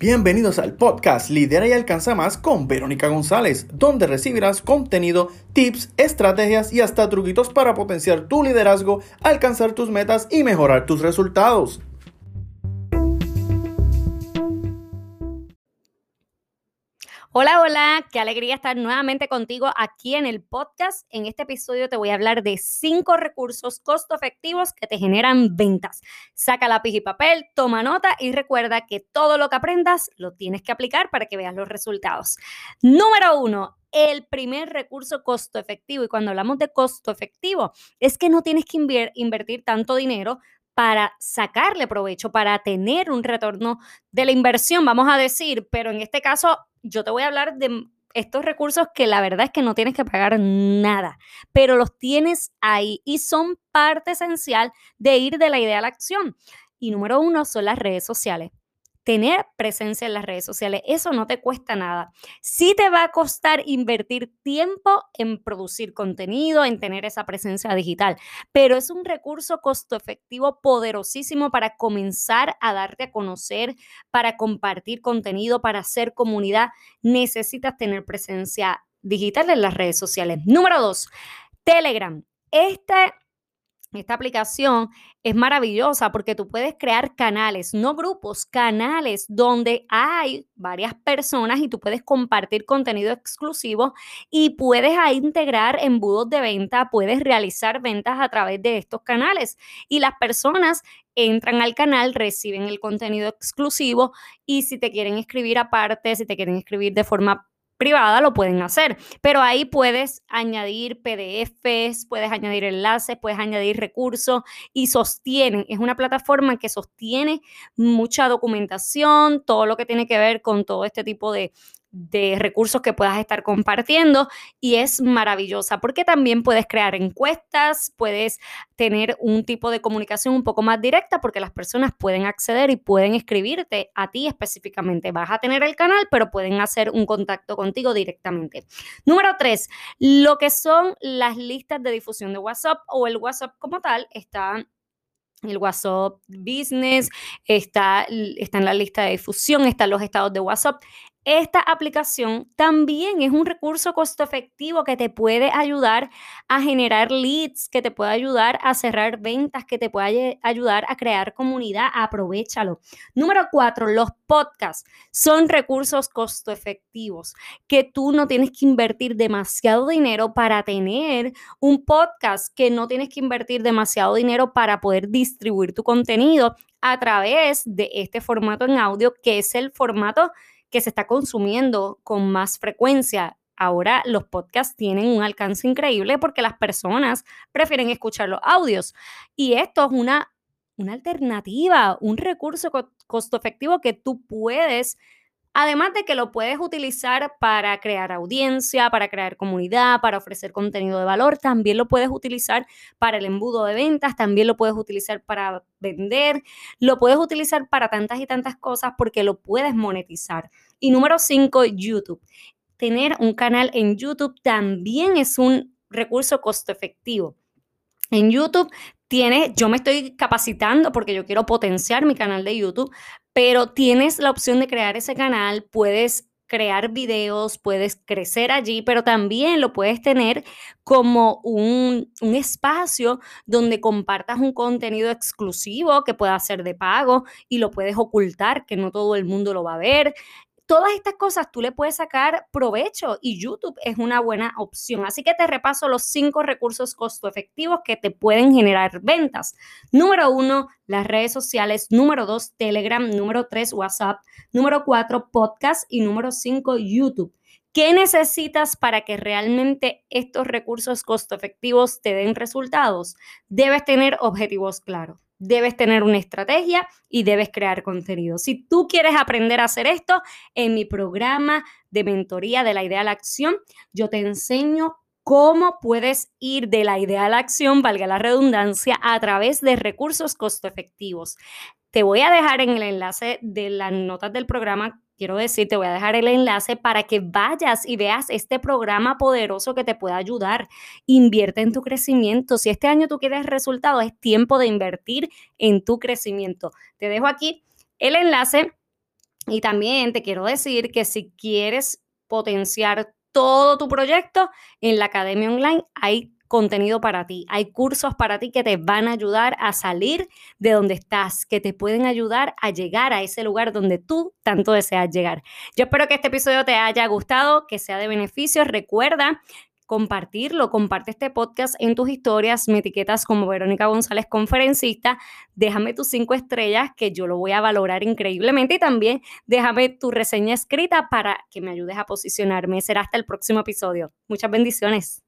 Bienvenidos al podcast Lidera y Alcanza Más con Verónica González, donde recibirás contenido, tips, estrategias y hasta truquitos para potenciar tu liderazgo, alcanzar tus metas y mejorar tus resultados. Hola, hola, qué alegría estar nuevamente contigo aquí en el podcast. En este episodio te voy a hablar de cinco recursos costo efectivos que te generan ventas. Saca lápiz y papel, toma nota y recuerda que todo lo que aprendas lo tienes que aplicar para que veas los resultados. Número uno, el primer recurso costo efectivo. Y cuando hablamos de costo efectivo, es que no tienes que invertir tanto dinero para sacarle provecho, para tener un retorno de la inversión, vamos a decir, pero en este caso yo te voy a hablar de estos recursos que la verdad es que no tienes que pagar nada, pero los tienes ahí y son parte esencial de ir de la idea a la acción. Y número uno son las redes sociales tener presencia en las redes sociales. Eso no te cuesta nada. Sí te va a costar invertir tiempo en producir contenido, en tener esa presencia digital, pero es un recurso costo efectivo poderosísimo para comenzar a darte a conocer, para compartir contenido, para hacer comunidad. Necesitas tener presencia digital en las redes sociales. Número dos, Telegram. Este esta aplicación es maravillosa porque tú puedes crear canales, no grupos, canales donde hay varias personas y tú puedes compartir contenido exclusivo y puedes integrar embudos de venta, puedes realizar ventas a través de estos canales y las personas entran al canal, reciben el contenido exclusivo y si te quieren escribir aparte, si te quieren escribir de forma privada lo pueden hacer, pero ahí puedes añadir PDFs, puedes añadir enlaces, puedes añadir recursos y sostienen, es una plataforma que sostiene mucha documentación, todo lo que tiene que ver con todo este tipo de, de recursos que puedas estar compartiendo y es maravillosa porque también puedes crear encuestas, puedes tener un tipo de comunicación un poco más directa porque las personas pueden acceder y pueden escribirte a ti específicamente. Vas a tener el canal, pero pueden hacer un contacto contigo directamente. Número tres, lo que son las listas de difusión de WhatsApp o el WhatsApp como tal está el WhatsApp Business, está, está en la lista de difusión, están los estados de WhatsApp. Esta aplicación también es un recurso costo efectivo que te puede ayudar a generar leads, que te puede ayudar a cerrar ventas, que te puede ayudar a crear comunidad. Aprovechalo. Número cuatro, los podcasts son recursos costo efectivos que tú no tienes que invertir demasiado dinero para tener un podcast, que no tienes que invertir demasiado dinero para poder distribuir tu contenido a través de este formato en audio, que es el formato que se está consumiendo con más frecuencia. Ahora los podcasts tienen un alcance increíble porque las personas prefieren escuchar los audios. Y esto es una, una alternativa, un recurso costo efectivo que tú puedes Además de que lo puedes utilizar para crear audiencia, para crear comunidad, para ofrecer contenido de valor, también lo puedes utilizar para el embudo de ventas, también lo puedes utilizar para vender, lo puedes utilizar para tantas y tantas cosas porque lo puedes monetizar. Y número cinco, YouTube. Tener un canal en YouTube también es un recurso costo efectivo. En YouTube tienes, yo me estoy capacitando porque yo quiero potenciar mi canal de YouTube, pero tienes la opción de crear ese canal, puedes crear videos, puedes crecer allí, pero también lo puedes tener como un, un, espacio donde compartas un contenido exclusivo que pueda ser de pago y lo puedes ocultar, que no todo el mundo lo va a ver. Todas estas cosas tú le puedes sacar provecho y YouTube es una buena opción. Así que te repaso los cinco recursos costo efectivos que te pueden generar ventas. Número uno, las redes sociales. Número dos, Telegram. Número tres, WhatsApp. Número cuatro, podcast. Y número cinco, YouTube. ¿Qué necesitas para que realmente estos recursos costo efectivos te den resultados? Debes tener objetivos claros debes tener una estrategia y debes crear contenido. Si tú quieres aprender a hacer esto, en mi programa de mentoría de la idea a la acción, yo te enseño cómo puedes ir de la idea a la acción, valga la redundancia, a través de recursos costo efectivos. Te voy a dejar en el enlace de las notas del programa quiero decir, te voy a dejar el enlace para que vayas y veas este programa poderoso que te pueda ayudar. Invierte en tu crecimiento. Si este año tú quieres resultados, es tiempo de invertir en tu crecimiento. Te dejo aquí el enlace Y también te quiero decir que si quieres potenciar todo tu proyecto, en la Academia Online hay contenido para ti, hay cursos para ti que te van a ayudar a salir de donde estás, que te pueden ayudar a llegar a ese lugar donde tú tanto deseas llegar. Yo espero que este episodio te haya gustado, que sea de beneficio. Recuerda compartirlo, comparte este podcast en tus historias, me etiquetas como Verónica González conferencista, déjame tus cinco estrellas que yo lo voy a valorar increíblemente y también déjame tu reseña escrita para que me ayudes a posicionarme. Será hasta el próximo episodio. Muchas bendiciones.